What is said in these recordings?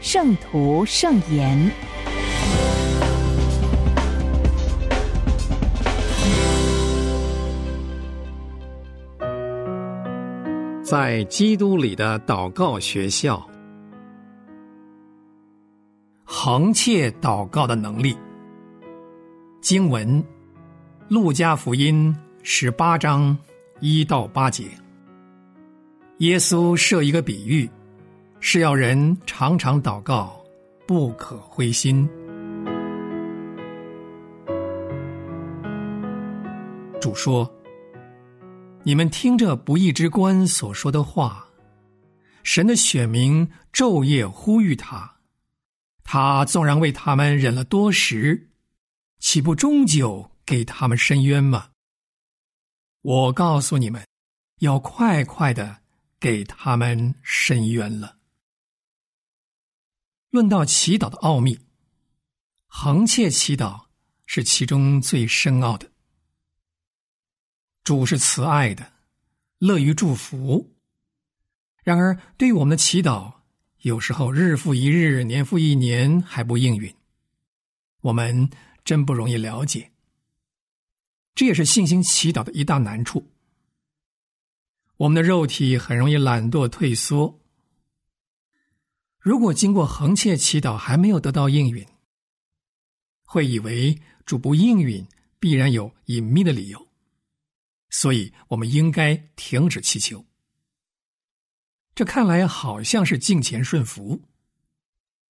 圣徒圣言》。在基督里的祷告学校，横切祷告的能力。经文：路加福音十八章一到八节。耶稣设一个比喻，是要人常常祷告，不可灰心。主说：“你们听着不义之官所说的话，神的选民昼夜呼吁他，他纵然为他们忍了多时。”岂不终究给他们伸冤吗？我告诉你们，要快快的给他们伸冤了。论到祈祷的奥秘，横切祈祷是其中最深奥的。主是慈爱的，乐于祝福。然而，对于我们的祈祷，有时候日复一日，年复一年还不应允。我们。真不容易了解，这也是信心祈祷的一大难处。我们的肉体很容易懒惰退缩。如果经过横切祈祷还没有得到应允，会以为主不应允必然有隐秘的理由，所以我们应该停止祈求。这看来好像是敬虔顺服，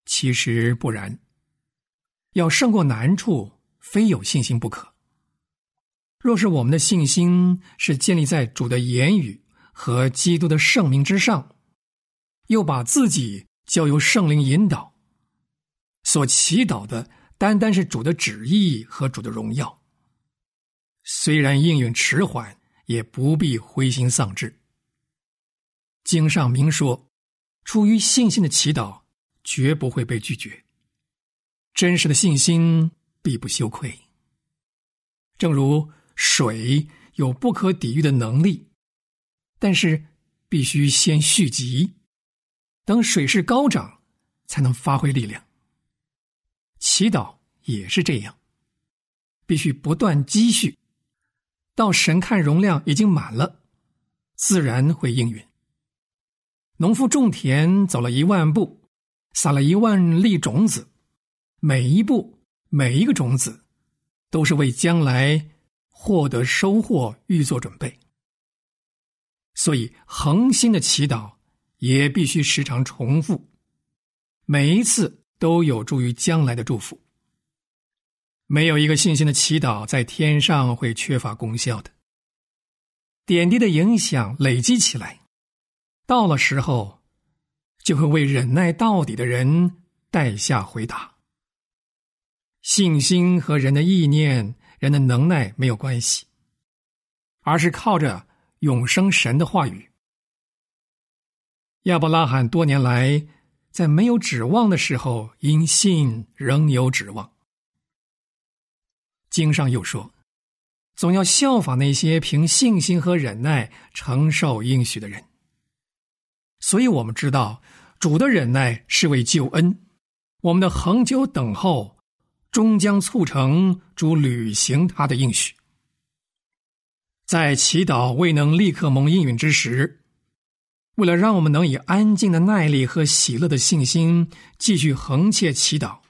其实不然。要胜过难处，非有信心不可。若是我们的信心是建立在主的言语和基督的圣名之上，又把自己交由圣灵引导，所祈祷的单单是主的旨意和主的荣耀，虽然应允迟缓，也不必灰心丧志。经上明说，出于信心的祈祷绝不会被拒绝。真实的信心必不羞愧。正如水有不可抵御的能力，但是必须先蓄积，等水势高涨，才能发挥力量。祈祷也是这样，必须不断积蓄，到神看容量已经满了，自然会应允。农夫种田走了一万步，撒了一万粒种子。每一步，每一个种子，都是为将来获得收获预做准备。所以，恒心的祈祷也必须时常重复，每一次都有助于将来的祝福。没有一个信心的祈祷在天上会缺乏功效的。点滴的影响累积起来，到了时候，就会为忍耐到底的人带下回答。信心和人的意念、人的能耐没有关系，而是靠着永生神的话语。亚伯拉罕多年来在没有指望的时候，因信仍有指望。经上又说，总要效法那些凭信心和忍耐承受应许的人。所以，我们知道主的忍耐是为救恩，我们的恒久等候。终将促成主履行他的应许。在祈祷未能立刻蒙应允之时，为了让我们能以安静的耐力和喜乐的信心继续横切祈祷，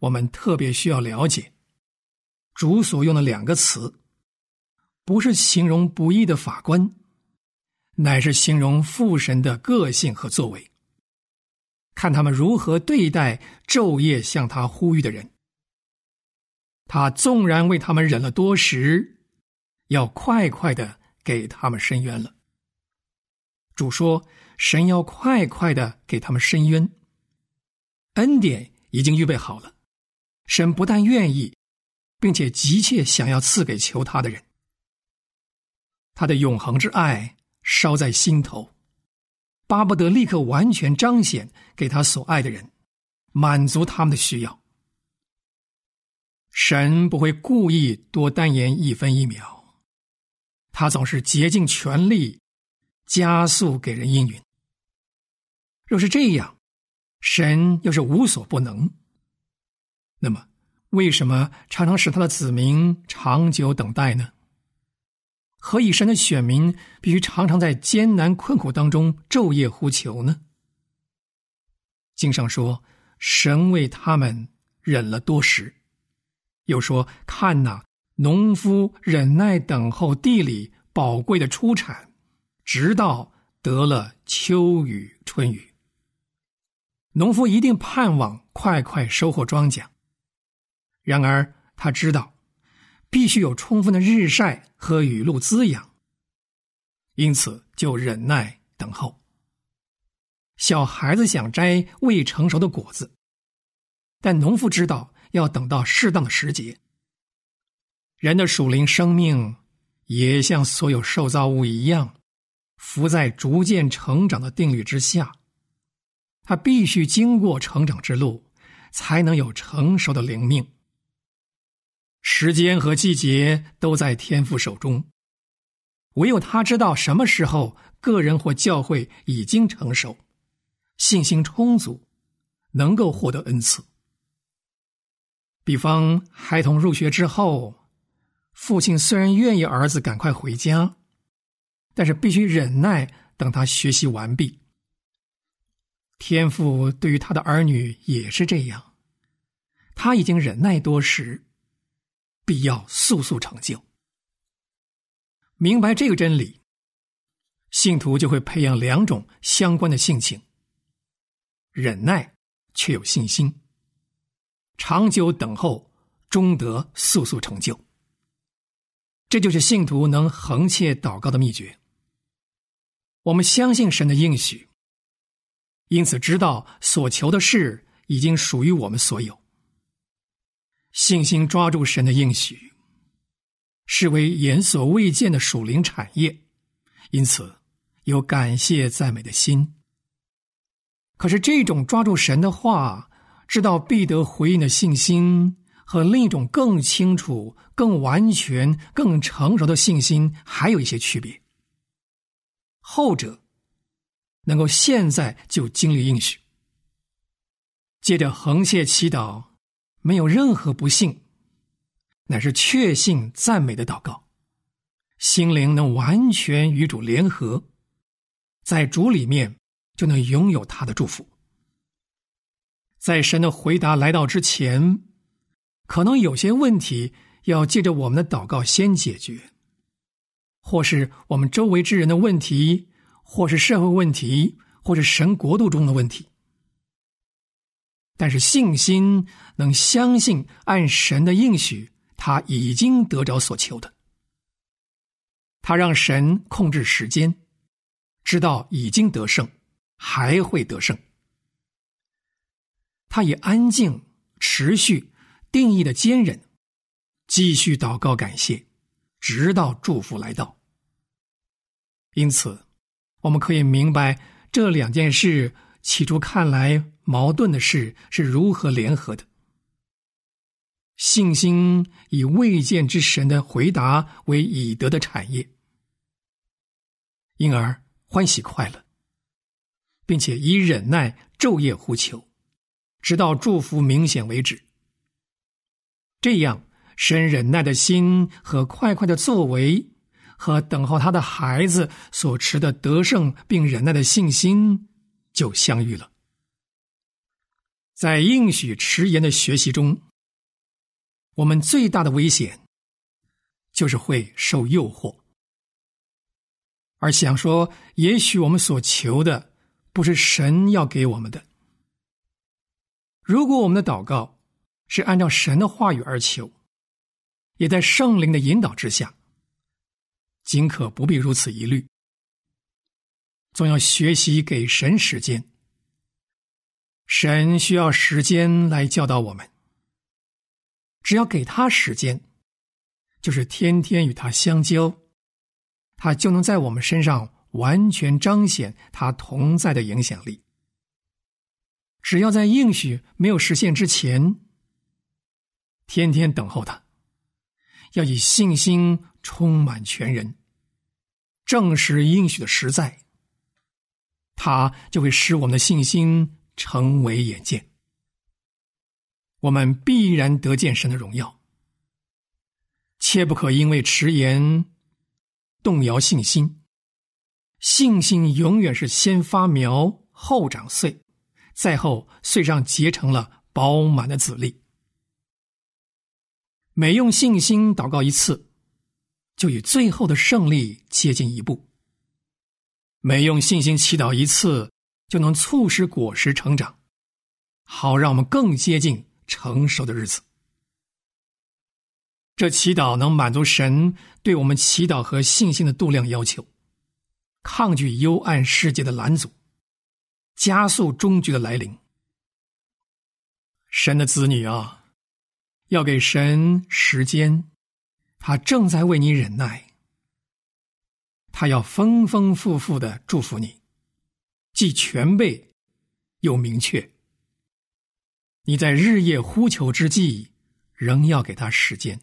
我们特别需要了解主所用的两个词，不是形容不义的法官，乃是形容父神的个性和作为。看他们如何对待昼夜向他呼吁的人。他纵然为他们忍了多时，要快快的给他们伸冤了。主说：“神要快快的给他们伸冤。”恩典已经预备好了，神不但愿意，并且急切想要赐给求他的人。他的永恒之爱烧在心头，巴不得立刻完全彰显给他所爱的人，满足他们的需要。神不会故意多单言一分一秒，他总是竭尽全力加速给人应允。若是这样，神又是无所不能，那么为什么常常使他的子民长久等待呢？何以神的选民必须常常在艰难困苦当中昼夜呼求呢？经上说，神为他们忍了多时，又说：“看哪，农夫忍耐等候地里宝贵的出产，直到得了秋雨春雨。农夫一定盼望快快收获庄稼，然而他知道。”必须有充分的日晒和雨露滋养，因此就忍耐等候。小孩子想摘未成熟的果子，但农夫知道要等到适当的时节。人的属灵生命也像所有受造物一样，伏在逐渐成长的定律之下，他必须经过成长之路，才能有成熟的灵命。时间和季节都在天父手中，唯有他知道什么时候个人或教会已经成熟，信心充足，能够获得恩赐。比方，孩童入学之后，父亲虽然愿意儿子赶快回家，但是必须忍耐等他学习完毕。天父对于他的儿女也是这样，他已经忍耐多时。必要速速成就。明白这个真理，信徒就会培养两种相关的性情：忍耐却有信心，长久等候终得速速成就。这就是信徒能横切祷告的秘诀。我们相信神的应许，因此知道所求的事已经属于我们所有。信心抓住神的应许，视为眼所未见的属灵产业，因此有感谢赞美的心。可是，这种抓住神的话，知道必得回应的信心，和另一种更清楚、更完全、更成熟的信心，还有一些区别。后者能够现在就经历应许，接着横切祈祷。没有任何不幸，乃是确信赞美的祷告，心灵能完全与主联合，在主里面就能拥有他的祝福。在神的回答来到之前，可能有些问题要借着我们的祷告先解决，或是我们周围之人的问题，或是社会问题，或是神国度中的问题。但是信心能相信按神的应许，他已经得着所求的。他让神控制时间，知道已经得胜，还会得胜。他以安静、持续、定义的坚忍，继续祷告感谢，直到祝福来到。因此，我们可以明白这两件事起初看来。矛盾的事是如何联合的？信心以未见之神的回答为已得的产业，因而欢喜快乐，并且以忍耐昼夜呼求，直到祝福明显为止。这样，深忍耐的心和快快的作为，和等候他的孩子所持的得胜并忍耐的信心，就相遇了。在应许迟延的学习中，我们最大的危险就是会受诱惑，而想说，也许我们所求的不是神要给我们的。如果我们的祷告是按照神的话语而求，也在圣灵的引导之下，尽可不必如此疑虑，总要学习给神时间。神需要时间来教导我们，只要给他时间，就是天天与他相交，他就能在我们身上完全彰显他同在的影响力。只要在应许没有实现之前，天天等候他，要以信心充满全人，证实应许的实在，他就会使我们的信心。成为眼见，我们必然得见神的荣耀。切不可因为迟延动摇信心。信心永远是先发苗后长穗，再后穗上结成了饱满的籽粒。每用信心祷告一次，就与最后的胜利接近一步。每用信心祈祷一次。就能促使果实成长，好让我们更接近成熟的日子。这祈祷能满足神对我们祈祷和信心的度量要求，抗拒幽暗世界的拦阻，加速终局的来临。神的子女啊，要给神时间，他正在为你忍耐，他要丰丰富富的祝福你。既全备，又明确。你在日夜呼求之际，仍要给他时间，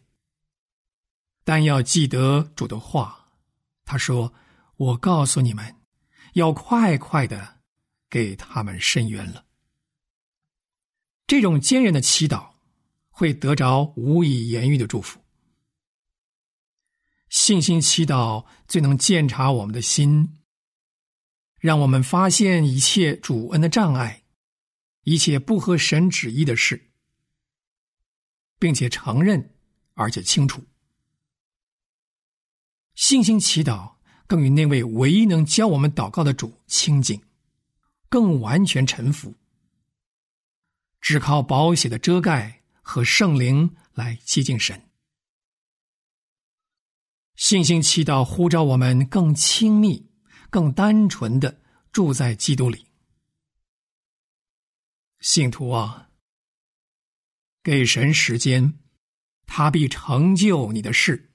但要记得主的话。他说：“我告诉你们，要快快的给他们伸冤了。”这种坚韧的祈祷，会得着无以言喻的祝福。信心祈祷最能鉴察我们的心。让我们发现一切主恩的障碍，一切不合神旨意的事，并且承认，而且清楚。信心祈祷更与那位唯一能教我们祷告的主亲近，更完全臣服。只靠保险的遮盖和圣灵来接近神。信心祈祷呼召我们更亲密。更单纯的住在基督里，信徒啊，给神时间，他必成就你的事。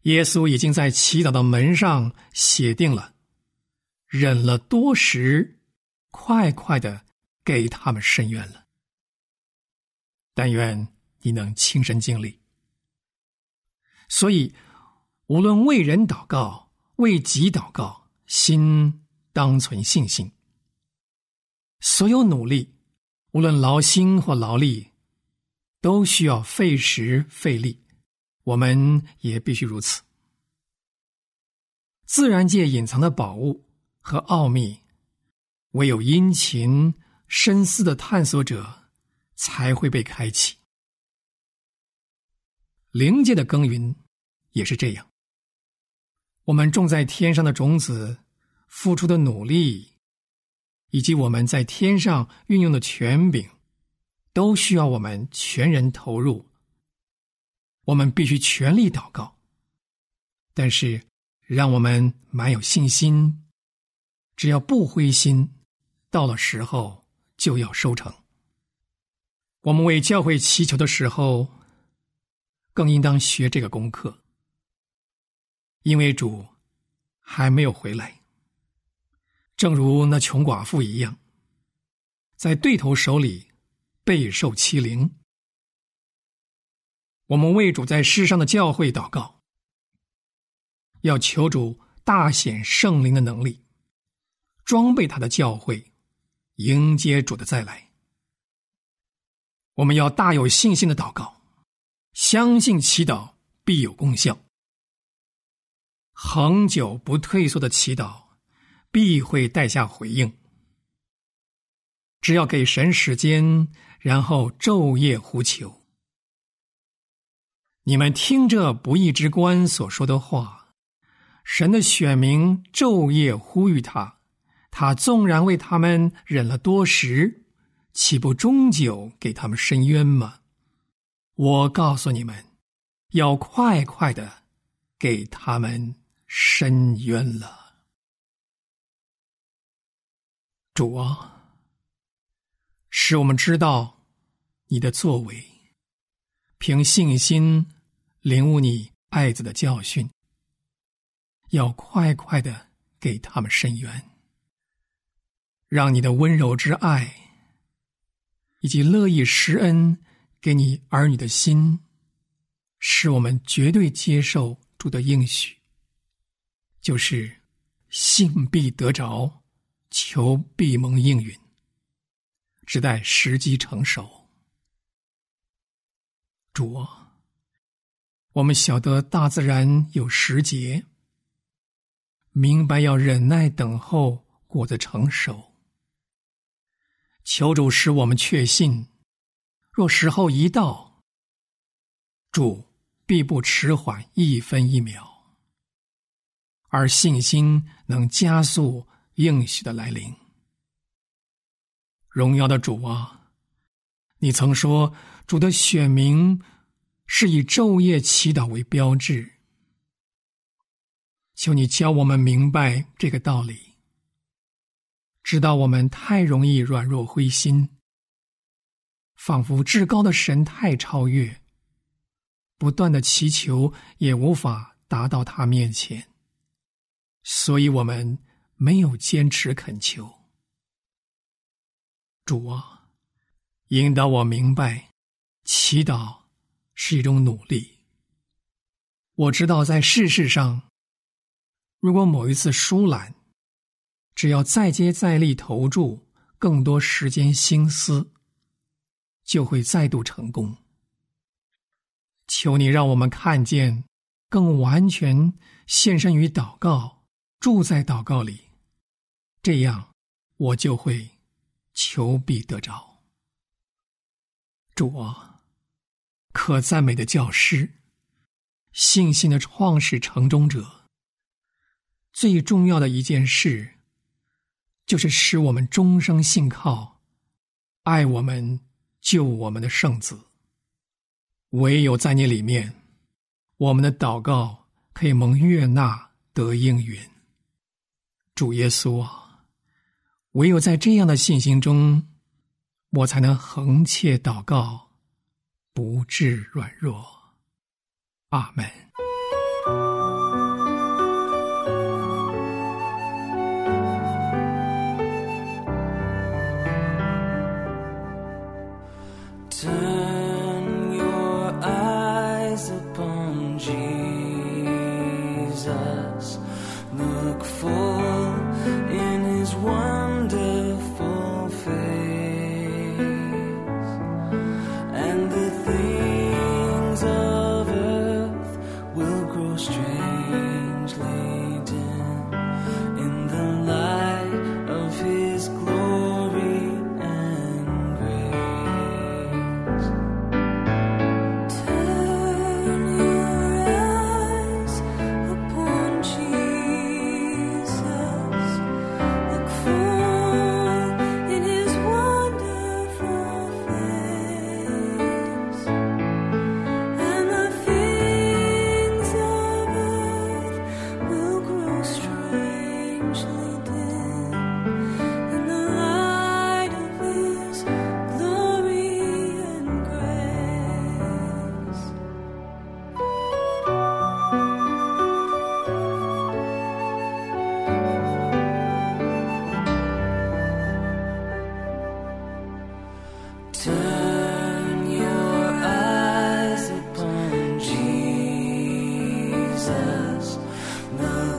耶稣已经在祈祷的门上写定了，忍了多时，快快的给他们伸冤了。但愿你能亲身经历。所以，无论为人祷告。为己祷告，心当存信心。所有努力，无论劳心或劳力，都需要费时费力。我们也必须如此。自然界隐藏的宝物和奥秘，唯有殷勤深思的探索者才会被开启。灵界的耕耘也是这样。我们种在天上的种子，付出的努力，以及我们在天上运用的权柄，都需要我们全人投入。我们必须全力祷告，但是让我们蛮有信心，只要不灰心，到了时候就要收成。我们为教会祈求的时候，更应当学这个功课。因为主还没有回来，正如那穷寡妇一样，在对头手里备受欺凌。我们为主在世上的教会祷告，要求主大显圣灵的能力，装备他的教会，迎接主的再来。我们要大有信心的祷告，相信祈祷必有功效。恒久不退缩的祈祷，必会带下回应。只要给神时间，然后昼夜呼求。你们听这不义之官所说的话，神的选民昼夜呼吁他，他纵然为他们忍了多时，岂不终究给他们伸冤吗？我告诉你们，要快快的给他们。深渊了，主啊，使我们知道你的作为，凭信心领悟你爱子的教训，要快快的给他们伸冤，让你的温柔之爱以及乐意施恩给你儿女的心，使我们绝对接受主的应许，就是信必得着，求必蒙应允。只待时机成熟。主，我们晓得大自然有时节，明白要忍耐等候果子成熟。求主使我们确信，若时候一到，主必不迟缓一分一秒，而信心能加速应许的来临。荣耀的主啊，你曾说主的选民是以昼夜祈祷为标志。求你教我们明白这个道理，知道我们太容易软弱灰心，仿佛至高的神太超越，不断的祈求也无法达到他面前，所以我们没有坚持恳求。主啊，引导我明白，祈祷是一种努力。我知道在世事上，如果某一次疏懒，只要再接再厉投注更多时间心思，就会再度成功。求你让我们看见，更完全献身于祷告，住在祷告里，这样我就会。求必得着，主啊，可赞美的教师，信心的创始成终者。最重要的一件事，就是使我们终生信靠、爱我们、救我们的圣子。唯有在你里面，我们的祷告可以蒙悦纳得应允。主耶稣啊！唯有在这样的信心中，我才能横切祷告，不致软弱。阿门。德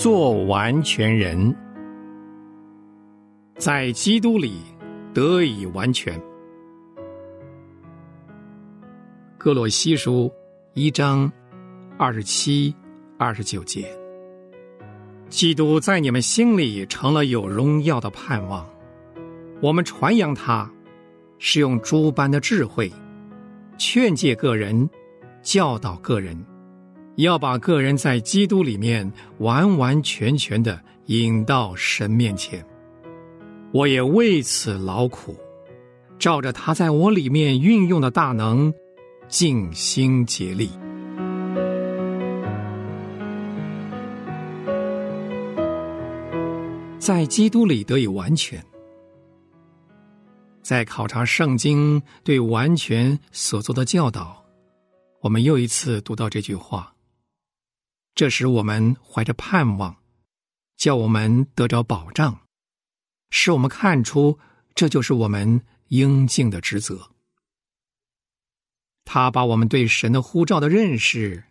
做完全人，在基督里得以完全。哥罗西书一章二十七、二十九节，基督在你们心里成了有荣耀的盼望。我们传扬他，是用诸般的智慧，劝诫个人，教导个人。要把个人在基督里面完完全全的引到神面前，我也为此劳苦，照着他在我里面运用的大能，尽心竭力，在基督里得以完全。在考察圣经对完全所做的教导，我们又一次读到这句话。这使我们怀着盼望，叫我们得着保障，使我们看出这就是我们应尽的职责。他把我们对神的呼召的认识，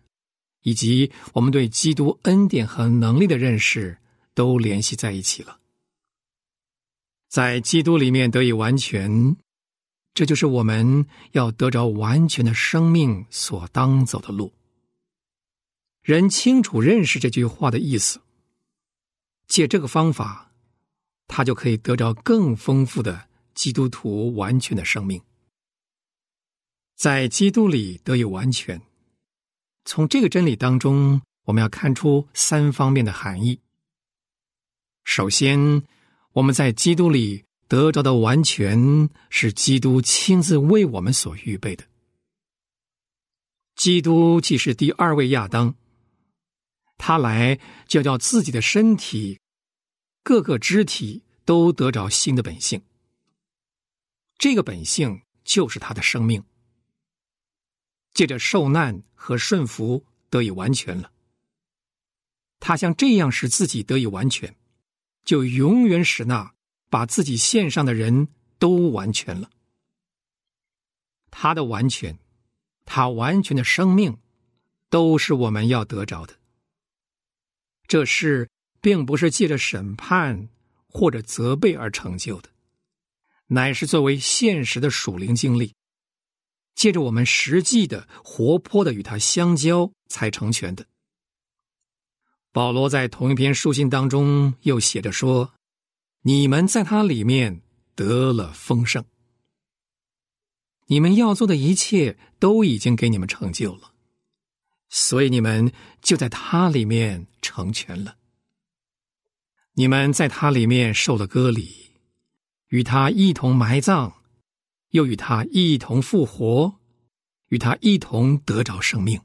以及我们对基督恩典和能力的认识，都联系在一起了。在基督里面得以完全，这就是我们要得着完全的生命所当走的路。人清楚认识这句话的意思，借这个方法，他就可以得着更丰富的基督徒完全的生命，在基督里得以完全。从这个真理当中，我们要看出三方面的含义。首先，我们在基督里得着的完全，是基督亲自为我们所预备的。基督既是第二位亚当。他来就叫自己的身体，各个肢体都得着新的本性。这个本性就是他的生命，借着受难和顺服得以完全了。他像这样使自己得以完全，就永远使那把自己献上的人都完全了。他的完全，他完全的生命，都是我们要得着的。这事并不是借着审判或者责备而成就的，乃是作为现实的属灵经历，借着我们实际的活泼的与他相交才成全的。保罗在同一篇书信当中又写着说：“你们在他里面得了丰盛，你们要做的一切都已经给你们成就了。”所以你们就在他里面成全了。你们在他里面受了割礼，与他一同埋葬，又与他一同复活，与他一同得着生命。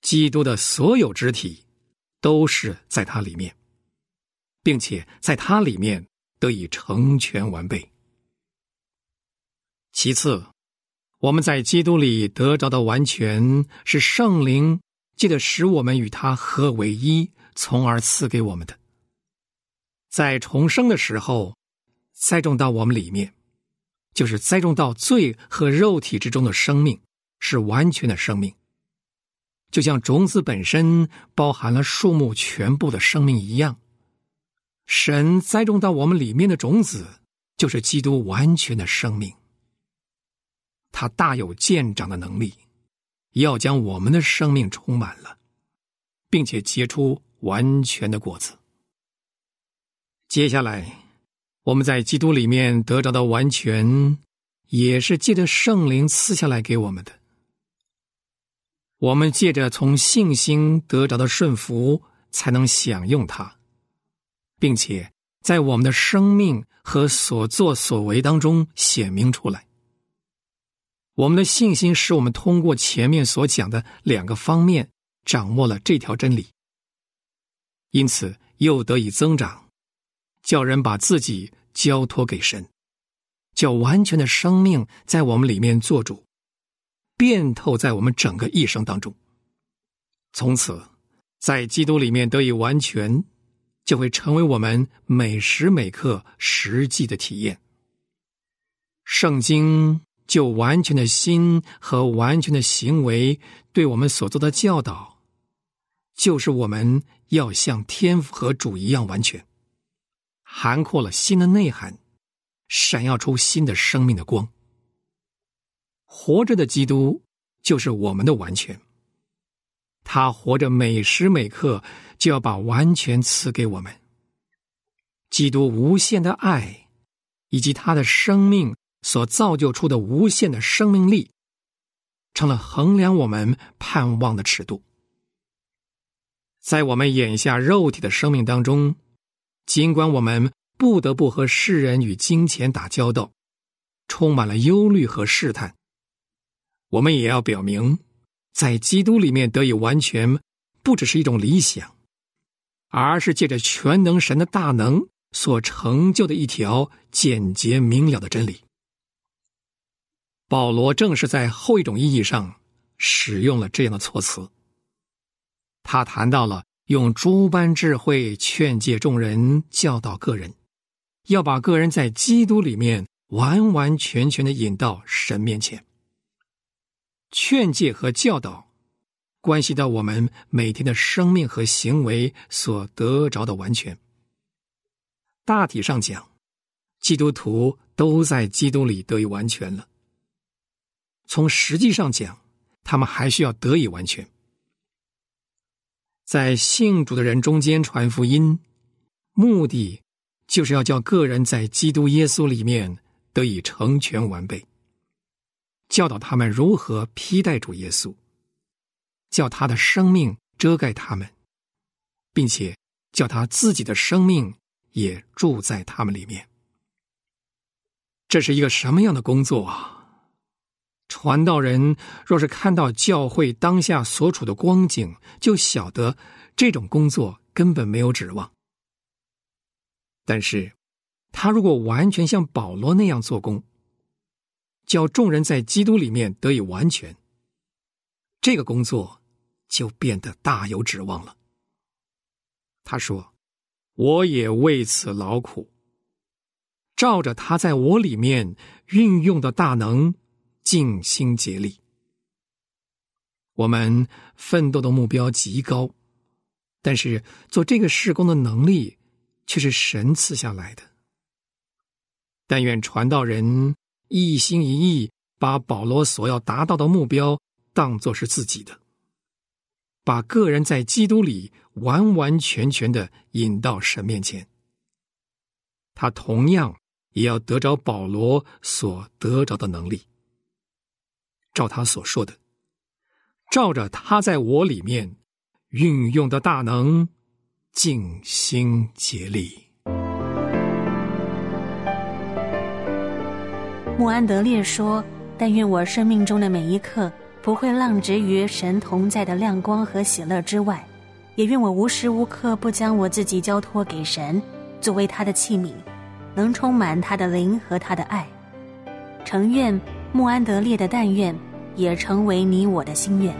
基督的所有肢体都是在他里面，并且在他里面得以成全完备。其次。我们在基督里得着的完全是圣灵借着使我们与他合为一，从而赐给我们的。在重生的时候，栽种到我们里面，就是栽种到罪和肉体之中的生命，是完全的生命，就像种子本身包含了树木全部的生命一样。神栽种到我们里面的种子，就是基督完全的生命。他大有见长的能力，要将我们的生命充满了，并且结出完全的果子。接下来，我们在基督里面得着的完全，也是借着圣灵赐下来给我们的。我们借着从信心得着的顺服，才能享用它，并且在我们的生命和所作所为当中显明出来。我们的信心使我们通过前面所讲的两个方面掌握了这条真理，因此又得以增长，叫人把自己交托给神，叫完全的生命在我们里面做主，遍透在我们整个一生当中。从此，在基督里面得以完全，就会成为我们每时每刻实际的体验。圣经就完全的心和完全的行为对我们所做的教导，就是我们要像天父和主一样完全，涵括了心的内涵，闪耀出新的生命的光。活着的基督就是我们的完全。他活着，每时每刻就要把完全赐给我们。基督无限的爱，以及他的生命所造就出的无限的生命力，成了衡量我们盼望的尺度。在我们眼下肉体的生命当中，尽管我们不得不和世人与金钱打交道，充满了忧虑和试探，我们也要表明。在基督里面得以完全，不只是一种理想，而是借着全能神的大能所成就的一条简洁明了的真理。保罗正是在后一种意义上使用了这样的措辞。他谈到了用诸般智慧劝诫众人，教导个人，要把个人在基督里面完完全全的引到神面前。劝诫和教导，关系到我们每天的生命和行为所得着的完全。大体上讲，基督徒都在基督里得以完全了。从实际上讲，他们还需要得以完全。在信主的人中间传福音，目的就是要叫个人在基督耶稣里面得以成全完备。教导他们如何披戴主耶稣，叫他的生命遮盖他们，并且叫他自己的生命也住在他们里面。这是一个什么样的工作啊？传道人若是看到教会当下所处的光景，就晓得这种工作根本没有指望。但是，他如果完全像保罗那样做工，叫众人在基督里面得以完全，这个工作就变得大有指望了。他说：“我也为此劳苦，照着他在我里面运用的大能，尽心竭力。我们奋斗的目标极高，但是做这个事工的能力却是神赐下来的。但愿传道人。”一心一意把保罗所要达到的目标当作是自己的，把个人在基督里完完全全的引到神面前。他同样也要得着保罗所得着的能力，照他所说的，照着他在我里面运用的大能，尽心竭力。穆安德烈说：“但愿我生命中的每一刻不会浪掷于神同在的亮光和喜乐之外，也愿我无时无刻不将我自己交托给神，作为他的器皿，能充满他的灵和他的爱。诚愿穆安德烈的但愿，也成为你我的心愿。”